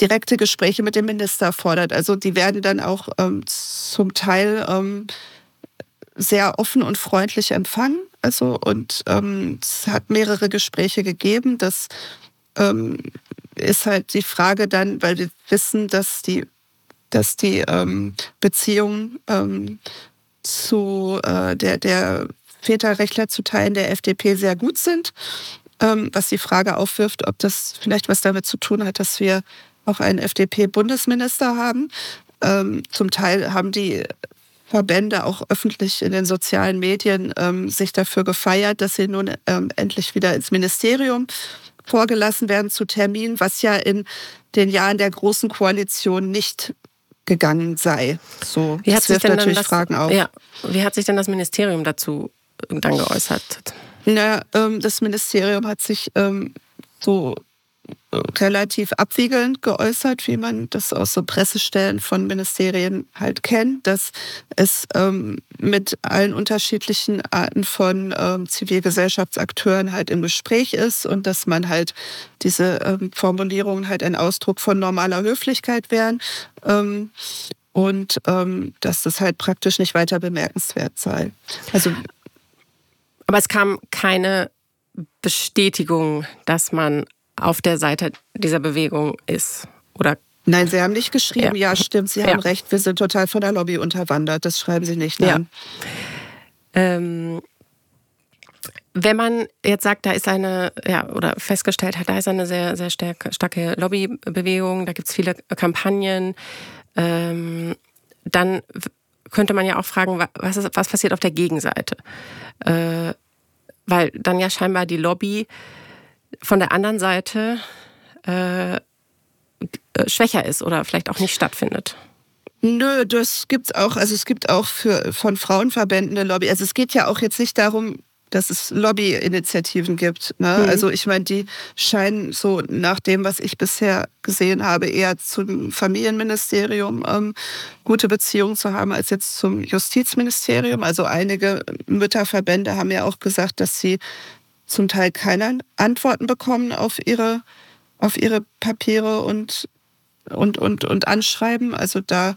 direkte Gespräche mit dem Minister fordert. Also die werden dann auch ähm, zum Teil ähm, sehr offen und freundlich empfangen. Also und ähm, es hat mehrere Gespräche gegeben, dass ähm, ist halt die Frage dann, weil wir wissen, dass die, dass die ähm, Beziehungen ähm, zu äh, der, der Väterrechtler zu Teilen der FDP sehr gut sind, ähm, was die Frage aufwirft, ob das vielleicht was damit zu tun hat, dass wir auch einen FDP-Bundesminister haben. Ähm, zum Teil haben die Verbände auch öffentlich in den sozialen Medien ähm, sich dafür gefeiert, dass sie nun ähm, endlich wieder ins Ministerium vorgelassen werden zu Terminen, was ja in den Jahren der Großen Koalition nicht gegangen sei. So, wie hat sich denn natürlich das, Fragen auf. Ja, wie hat sich denn das Ministerium dazu dann geäußert? Na, ähm, das Ministerium hat sich ähm, so relativ abwiegelnd geäußert, wie man das aus so Pressestellen von Ministerien halt kennt, dass es ähm, mit allen unterschiedlichen Arten von ähm, Zivilgesellschaftsakteuren halt im Gespräch ist und dass man halt diese ähm, Formulierungen halt ein Ausdruck von normaler Höflichkeit wären ähm, und ähm, dass das halt praktisch nicht weiter bemerkenswert sei. Also aber es kam keine Bestätigung, dass man auf der Seite dieser Bewegung ist oder Nein, Sie haben nicht geschrieben, ja, ja stimmt, Sie haben ja. recht, wir sind total von der Lobby unterwandert. Das schreiben Sie nicht. Nein. Ja. Ähm, wenn man jetzt sagt, da ist eine, ja, oder festgestellt hat, da ist eine sehr, sehr starke, starke Lobbybewegung, da gibt es viele Kampagnen, ähm, dann könnte man ja auch fragen, was, ist, was passiert auf der Gegenseite? Äh, weil dann ja scheinbar die Lobby von der anderen Seite äh, schwächer ist oder vielleicht auch nicht stattfindet. Nö, das gibt's auch. Also es gibt auch für, von Frauenverbänden eine Lobby. Also es geht ja auch jetzt nicht darum, dass es Lobbyinitiativen gibt. Ne? Mhm. Also ich meine, die scheinen so nach dem, was ich bisher gesehen habe, eher zum Familienministerium ähm, gute Beziehungen zu haben als jetzt zum Justizministerium. Also einige Mütterverbände haben ja auch gesagt, dass sie zum Teil keine Antworten bekommen auf ihre, auf ihre Papiere und, und, und, und Anschreiben. Also da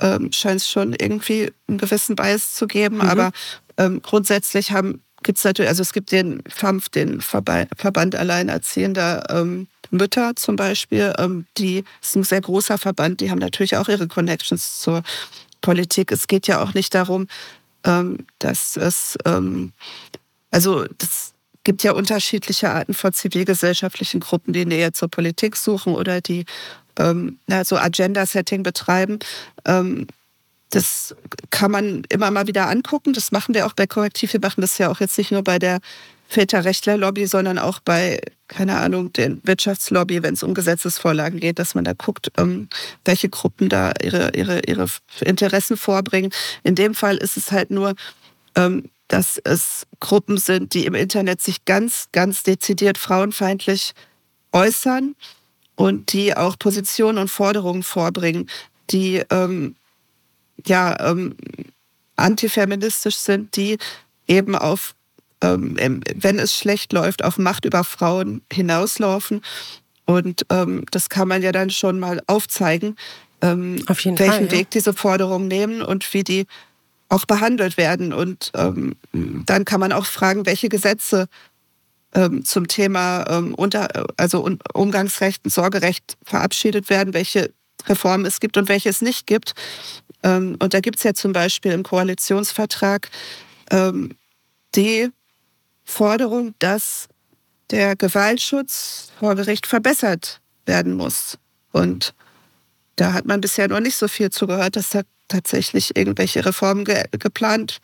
ähm, scheint es schon irgendwie einen gewissen Bias zu geben. Mhm. Aber ähm, grundsätzlich haben gibt es natürlich, also es gibt den FAMF, den Verband Alleinerziehender ähm, Mütter zum Beispiel, ähm, die ist ein sehr großer Verband, die haben natürlich auch ihre Connections zur Politik. Es geht ja auch nicht darum, ähm, dass es, ähm, also das gibt ja unterschiedliche Arten von zivilgesellschaftlichen Gruppen, die Nähe zur Politik suchen oder die ähm, so Agenda-Setting betreiben. Ähm, das kann man immer mal wieder angucken. Das machen wir auch bei Korrektiv. Wir machen das ja auch jetzt nicht nur bei der Väterrechtlerlobby, sondern auch bei, keine Ahnung, der Wirtschaftslobby, wenn es um Gesetzesvorlagen geht, dass man da guckt, ähm, welche Gruppen da ihre, ihre, ihre Interessen vorbringen. In dem Fall ist es halt nur, ähm, dass es Gruppen sind, die im Internet sich ganz, ganz dezidiert frauenfeindlich äußern und die auch Positionen und Forderungen vorbringen, die ähm, ja ähm, antifeministisch sind, die eben auf ähm, wenn es schlecht läuft, auf Macht über Frauen hinauslaufen. Und ähm, das kann man ja dann schon mal aufzeigen, ähm, auf welchen Fall, ja. Weg diese Forderungen nehmen und wie die auch behandelt werden. Und ähm, dann kann man auch fragen, welche Gesetze ähm, zum Thema ähm, unter, also Umgangsrecht und Sorgerecht verabschiedet werden, welche Reformen es gibt und welche es nicht gibt. Ähm, und da gibt es ja zum Beispiel im Koalitionsvertrag ähm, die Forderung, dass der Gewaltschutz vor Gericht verbessert werden muss. Und da hat man bisher noch nicht so viel zugehört, dass da tatsächlich irgendwelche Reformen ge geplant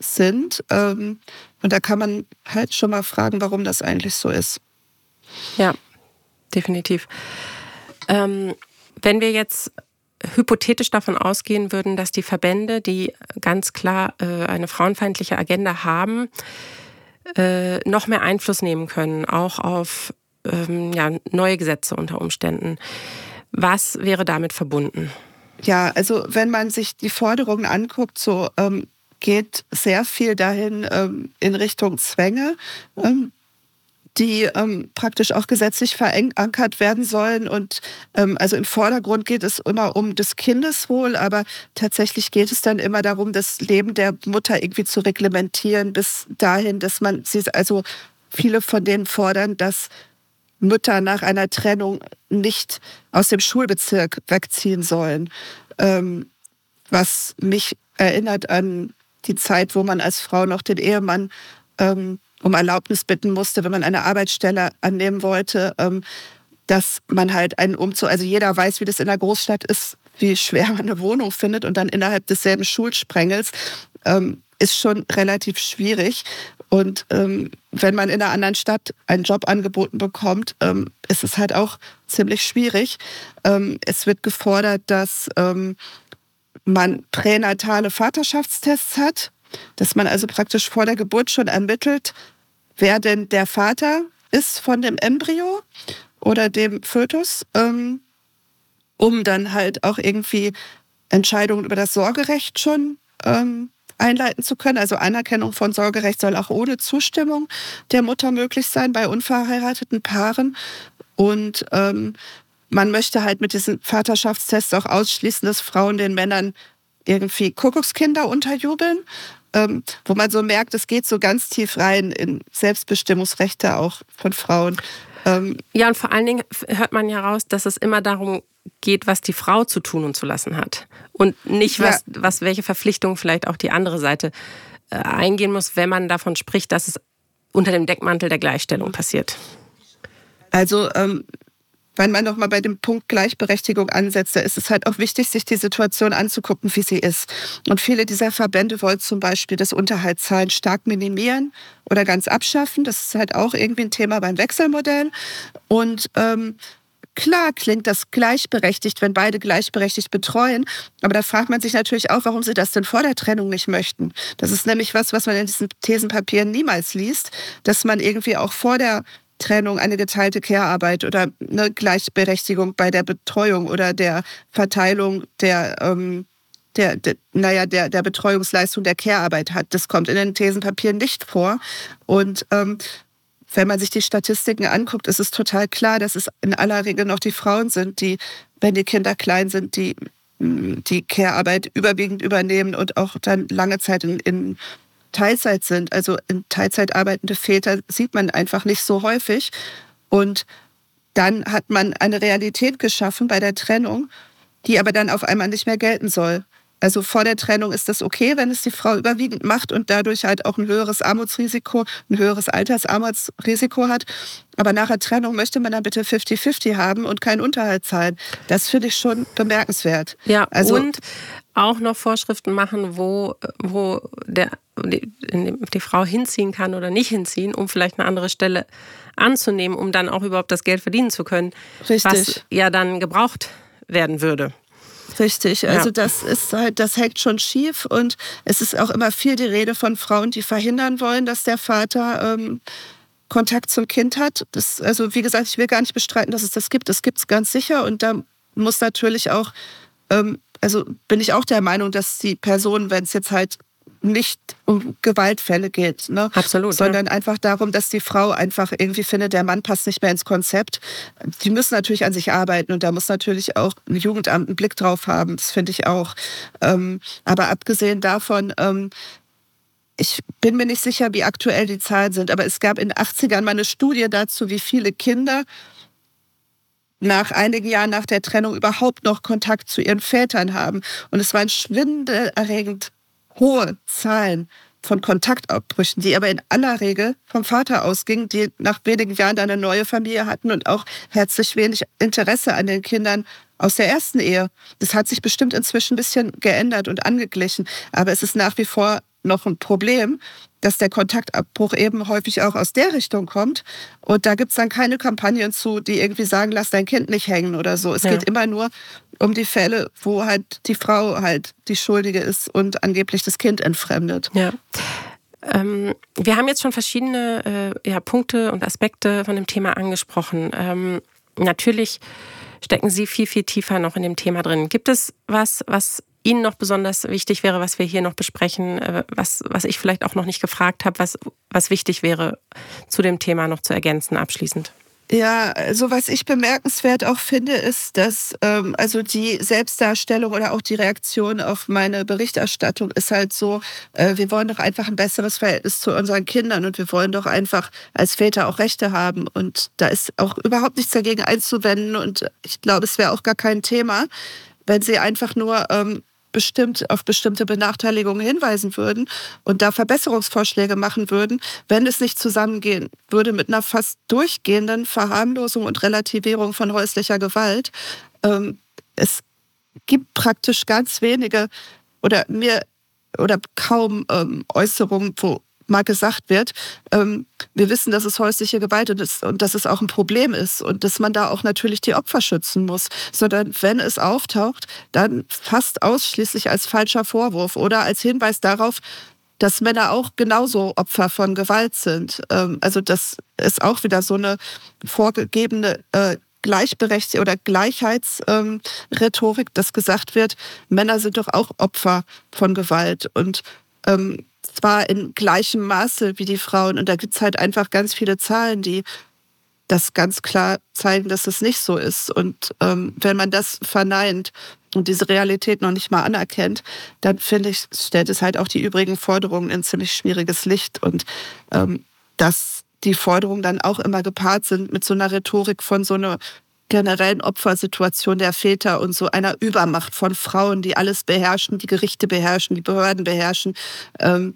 sind. Ähm, und da kann man halt schon mal fragen, warum das eigentlich so ist. Ja, definitiv. Ähm, wenn wir jetzt hypothetisch davon ausgehen würden, dass die Verbände, die ganz klar äh, eine frauenfeindliche Agenda haben, äh, noch mehr Einfluss nehmen können, auch auf ähm, ja, neue Gesetze unter Umständen. Was wäre damit verbunden? Ja, also wenn man sich die Forderungen anguckt, so ähm, geht sehr viel dahin ähm, in Richtung Zwänge. Ähm, die ähm, praktisch auch gesetzlich verankert werden sollen. Und ähm, also im Vordergrund geht es immer um das Kindeswohl, aber tatsächlich geht es dann immer darum, das Leben der Mutter irgendwie zu reglementieren, bis dahin, dass man sie, also viele von denen fordern, dass Mütter nach einer Trennung nicht aus dem Schulbezirk wegziehen sollen. Ähm, was mich erinnert an die Zeit, wo man als Frau noch den Ehemann ähm, um Erlaubnis bitten musste, wenn man eine Arbeitsstelle annehmen wollte, ähm, dass man halt einen Umzug, also jeder weiß, wie das in der Großstadt ist, wie schwer man eine Wohnung findet und dann innerhalb desselben Schulsprengels ähm, ist schon relativ schwierig. Und ähm, wenn man in einer anderen Stadt einen Job angeboten bekommt, ähm, ist es halt auch ziemlich schwierig. Ähm, es wird gefordert, dass ähm, man pränatale Vaterschaftstests hat dass man also praktisch vor der Geburt schon ermittelt, wer denn der Vater ist von dem Embryo oder dem Fötus, ähm, um dann halt auch irgendwie Entscheidungen über das Sorgerecht schon ähm, einleiten zu können. Also Anerkennung von Sorgerecht soll auch ohne Zustimmung der Mutter möglich sein bei unverheirateten Paaren. Und ähm, man möchte halt mit diesen Vaterschaftstests auch ausschließen, dass Frauen den Männern irgendwie Kuckuckskinder unterjubeln ähm, wo man so merkt, es geht so ganz tief rein in Selbstbestimmungsrechte auch von Frauen. Ähm, ja, und vor allen Dingen hört man ja raus, dass es immer darum geht, was die Frau zu tun und zu lassen hat. Und nicht, was, ja. was welche Verpflichtungen vielleicht auch die andere Seite äh, eingehen muss, wenn man davon spricht, dass es unter dem Deckmantel der Gleichstellung passiert. Also ähm, wenn man nochmal bei dem Punkt Gleichberechtigung ansetzt, da ist es halt auch wichtig, sich die Situation anzugucken, wie sie ist. Und viele dieser Verbände wollen zum Beispiel das Unterhaltszahlen stark minimieren oder ganz abschaffen. Das ist halt auch irgendwie ein Thema beim Wechselmodell. Und ähm, Klar klingt das gleichberechtigt, wenn beide gleichberechtigt betreuen. Aber da fragt man sich natürlich auch, warum sie das denn vor der Trennung nicht möchten. Das ist nämlich was, was man in diesen Thesenpapieren niemals liest, dass man irgendwie auch vor der Trennung, eine geteilte Care-Arbeit oder eine Gleichberechtigung bei der Betreuung oder der Verteilung der, ähm, der, der, naja, der, der Betreuungsleistung der Care-Arbeit hat. Das kommt in den Thesenpapieren nicht vor. Und ähm, wenn man sich die Statistiken anguckt, ist es total klar, dass es in aller Regel noch die Frauen sind, die, wenn die Kinder klein sind, die die Care-Arbeit überwiegend übernehmen und auch dann lange Zeit in, in Teilzeit sind. Also in Teilzeit arbeitende Väter sieht man einfach nicht so häufig. Und dann hat man eine Realität geschaffen bei der Trennung, die aber dann auf einmal nicht mehr gelten soll. Also vor der Trennung ist das okay, wenn es die Frau überwiegend macht und dadurch halt auch ein höheres Armutsrisiko, ein höheres Altersarmutsrisiko hat. Aber nach der Trennung möchte man dann bitte 50-50 haben und keinen Unterhalt zahlen. Das finde ich schon bemerkenswert. Ja, also, und auch noch Vorschriften machen, wo, wo der, die, die Frau hinziehen kann oder nicht hinziehen, um vielleicht eine andere Stelle anzunehmen, um dann auch überhaupt das Geld verdienen zu können, Richtig. was ja dann gebraucht werden würde. Richtig, also ja. das ist halt, das hängt schon schief und es ist auch immer viel die Rede von Frauen, die verhindern wollen, dass der Vater ähm, Kontakt zum Kind hat. Das, also wie gesagt, ich will gar nicht bestreiten, dass es das gibt. Es gibt es ganz sicher und da muss natürlich auch, ähm, also bin ich auch der Meinung, dass die Person, wenn es jetzt halt nicht um Gewaltfälle geht, ne? Absolut, sondern ja. einfach darum, dass die Frau einfach irgendwie findet, der Mann passt nicht mehr ins Konzept. Die müssen natürlich an sich arbeiten und da muss natürlich auch ein Jugendamt einen Blick drauf haben. Das finde ich auch. Ähm, aber abgesehen davon, ähm, ich bin mir nicht sicher, wie aktuell die Zahlen sind, aber es gab in den 80ern mal eine Studie dazu, wie viele Kinder nach einigen Jahren nach der Trennung überhaupt noch Kontakt zu ihren Vätern haben. Und es waren schwindelerregend hohe Zahlen von Kontaktabbrüchen, die aber in aller Regel vom Vater ausgingen, die nach wenigen Jahren dann eine neue Familie hatten und auch herzlich wenig Interesse an den Kindern aus der ersten Ehe. Das hat sich bestimmt inzwischen ein bisschen geändert und angeglichen, aber es ist nach wie vor noch ein Problem, dass der Kontaktabbruch eben häufig auch aus der Richtung kommt. Und da gibt es dann keine Kampagnen zu, die irgendwie sagen, lass dein Kind nicht hängen oder so. Es ja. geht immer nur um die Fälle, wo halt die Frau halt die Schuldige ist und angeblich das Kind entfremdet. Ja. Ähm, wir haben jetzt schon verschiedene äh, ja, Punkte und Aspekte von dem Thema angesprochen. Ähm, natürlich stecken Sie viel, viel tiefer noch in dem Thema drin. Gibt es was, was Ihnen noch besonders wichtig wäre, was wir hier noch besprechen, äh, was, was ich vielleicht auch noch nicht gefragt habe, was, was wichtig wäre, zu dem Thema noch zu ergänzen abschließend? Ja, also was ich bemerkenswert auch finde, ist, dass ähm, also die Selbstdarstellung oder auch die Reaktion auf meine Berichterstattung ist halt so, äh, wir wollen doch einfach ein besseres Verhältnis zu unseren Kindern und wir wollen doch einfach als Väter auch Rechte haben. Und da ist auch überhaupt nichts dagegen einzuwenden und ich glaube, es wäre auch gar kein Thema, wenn sie einfach nur ähm, bestimmt auf bestimmte Benachteiligungen hinweisen würden und da Verbesserungsvorschläge machen würden, wenn es nicht zusammengehen würde mit einer fast durchgehenden Verharmlosung und Relativierung von häuslicher Gewalt. Ähm, es gibt praktisch ganz wenige oder mir oder kaum ähm, Äußerungen, wo mal gesagt wird, ähm, wir wissen, dass es häusliche Gewalt ist und dass es auch ein Problem ist und dass man da auch natürlich die Opfer schützen muss, sondern wenn es auftaucht, dann fast ausschließlich als falscher Vorwurf oder als Hinweis darauf, dass Männer auch genauso Opfer von Gewalt sind. Ähm, also das ist auch wieder so eine vorgegebene äh, Gleichberechtigung oder Gleichheitsrhetorik, ähm, dass gesagt wird, Männer sind doch auch Opfer von Gewalt. Und ähm, zwar in gleichem Maße wie die Frauen. Und da gibt es halt einfach ganz viele Zahlen, die das ganz klar zeigen, dass es nicht so ist. Und ähm, wenn man das verneint und diese Realität noch nicht mal anerkennt, dann finde ich, stellt es halt auch die übrigen Forderungen in ziemlich schwieriges Licht. Und ähm, dass die Forderungen dann auch immer gepaart sind mit so einer Rhetorik von so einer generellen Opfersituation der Väter und so einer Übermacht von Frauen, die alles beherrschen, die Gerichte beherrschen, die Behörden beherrschen, ähm,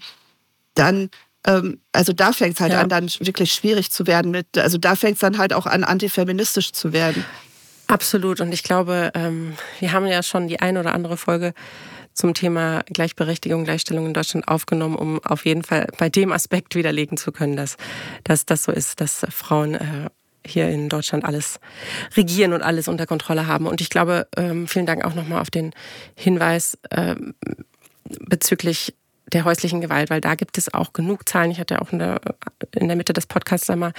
dann ähm, also da fängt es halt ja. an, dann wirklich schwierig zu werden. Mit, also da fängt es dann halt auch an, antifeministisch zu werden. Absolut. Und ich glaube, ähm, wir haben ja schon die eine oder andere Folge zum Thema Gleichberechtigung, Gleichstellung in Deutschland aufgenommen, um auf jeden Fall bei dem Aspekt widerlegen zu können, dass, dass das so ist, dass Frauen äh, hier in Deutschland alles regieren und alles unter Kontrolle haben. Und ich glaube, ähm, vielen Dank auch nochmal auf den Hinweis ähm, bezüglich der häuslichen Gewalt, weil da gibt es auch genug Zahlen. Ich hatte auch in der, in der Mitte des Podcasts einmal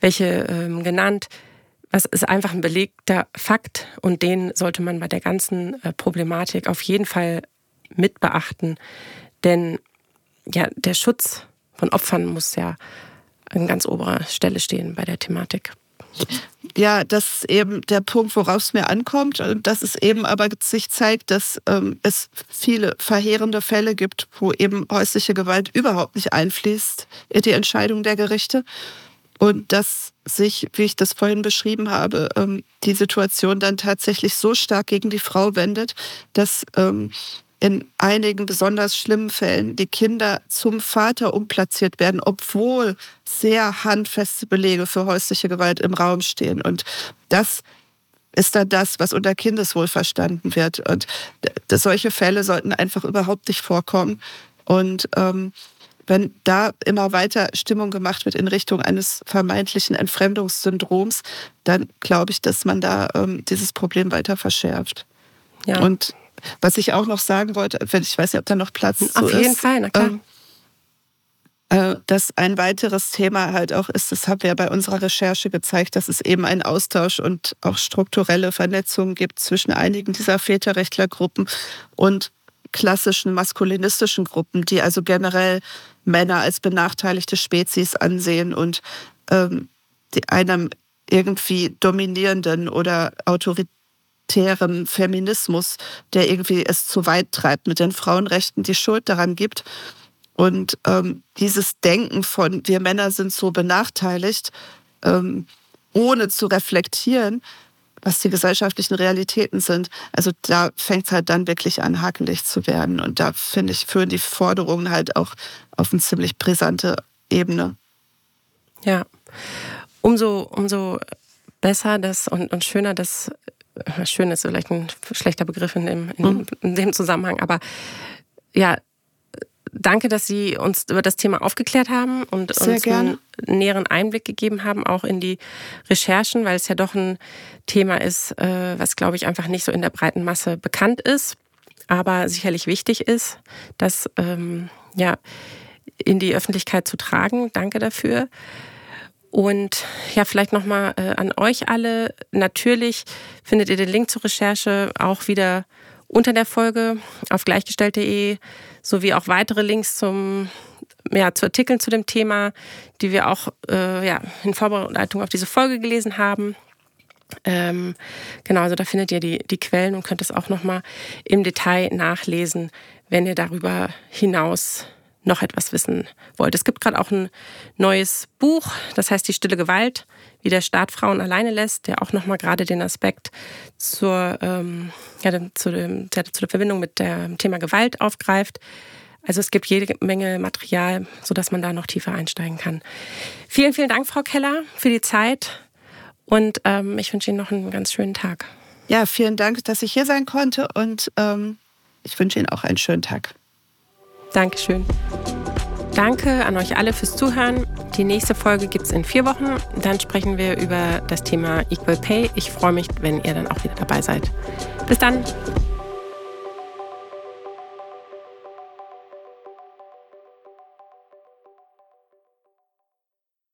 welche ähm, genannt. Was ist einfach ein belegter Fakt und den sollte man bei der ganzen äh, Problematik auf jeden Fall mit beachten. Denn ja, der Schutz von Opfern muss ja an ganz oberer Stelle stehen bei der Thematik. Ja, das ist eben der Punkt, worauf es mir ankommt. Dass es eben aber sich zeigt, dass ähm, es viele verheerende Fälle gibt, wo eben häusliche Gewalt überhaupt nicht einfließt in die Entscheidung der Gerichte. Und dass sich, wie ich das vorhin beschrieben habe, ähm, die Situation dann tatsächlich so stark gegen die Frau wendet, dass ähm, in einigen besonders schlimmen Fällen die Kinder zum Vater umplatziert werden, obwohl sehr handfeste Belege für häusliche Gewalt im Raum stehen. Und das ist dann das, was unter Kindeswohl verstanden wird. Und solche Fälle sollten einfach überhaupt nicht vorkommen. Und ähm, wenn da immer weiter Stimmung gemacht wird in Richtung eines vermeintlichen Entfremdungssyndroms, dann glaube ich, dass man da ähm, dieses Problem weiter verschärft. Ja. Und was ich auch noch sagen wollte, ich weiß nicht, ob da noch Platz ist. Auf jeden ist, Fall, na klar. Ähm, äh, dass ein weiteres Thema halt auch ist, das haben wir bei unserer Recherche gezeigt, dass es eben einen Austausch und auch strukturelle Vernetzungen gibt zwischen einigen dieser Väterrechtlergruppen und klassischen maskulinistischen Gruppen, die also generell Männer als benachteiligte Spezies ansehen und ähm, die einem irgendwie dominierenden oder autoritären Feminismus, der irgendwie es zu weit treibt mit den Frauenrechten, die Schuld daran gibt. Und ähm, dieses Denken von wir Männer sind so benachteiligt, ähm, ohne zu reflektieren, was die gesellschaftlichen Realitäten sind. Also da fängt es halt dann wirklich an, hakelig zu werden. Und da finde ich, führen die Forderungen halt auch auf eine ziemlich brisante Ebene. Ja, umso, umso besser das und, und schöner das, äh, schön ist vielleicht ein schlechter Begriff in dem, in, mhm. in dem Zusammenhang, aber ja, danke, dass Sie uns über das Thema aufgeklärt haben und Sehr uns gerne. einen näheren Einblick gegeben haben, auch in die Recherchen, weil es ja doch ein Thema ist, äh, was, glaube ich, einfach nicht so in der breiten Masse bekannt ist, aber sicherlich wichtig ist, das ähm, ja, in die Öffentlichkeit zu tragen. Danke dafür. Und ja, vielleicht nochmal äh, an euch alle. Natürlich findet ihr den Link zur Recherche auch wieder unter der Folge auf gleichgestellt.de sowie auch weitere Links zum, ja, zu Artikeln zu dem Thema, die wir auch äh, ja, in Vorbereitung auf diese Folge gelesen haben. Ähm, genau, also da findet ihr die, die Quellen und könnt es auch nochmal im Detail nachlesen, wenn ihr darüber hinaus noch etwas wissen wollt. Es gibt gerade auch ein neues Buch, das heißt Die stille Gewalt wie der Staat Frauen alleine lässt, der auch nochmal gerade den Aspekt zur, ähm, ja, zu, dem, zu der Verbindung mit dem Thema Gewalt aufgreift. Also es gibt jede Menge Material, sodass man da noch tiefer einsteigen kann. Vielen, vielen Dank, Frau Keller, für die Zeit und ähm, ich wünsche Ihnen noch einen ganz schönen Tag. Ja, vielen Dank, dass ich hier sein konnte und ähm, ich wünsche Ihnen auch einen schönen Tag. Dankeschön. Danke an euch alle fürs Zuhören. Die nächste Folge gibt es in vier Wochen. Dann sprechen wir über das Thema Equal Pay. Ich freue mich, wenn ihr dann auch wieder dabei seid. Bis dann.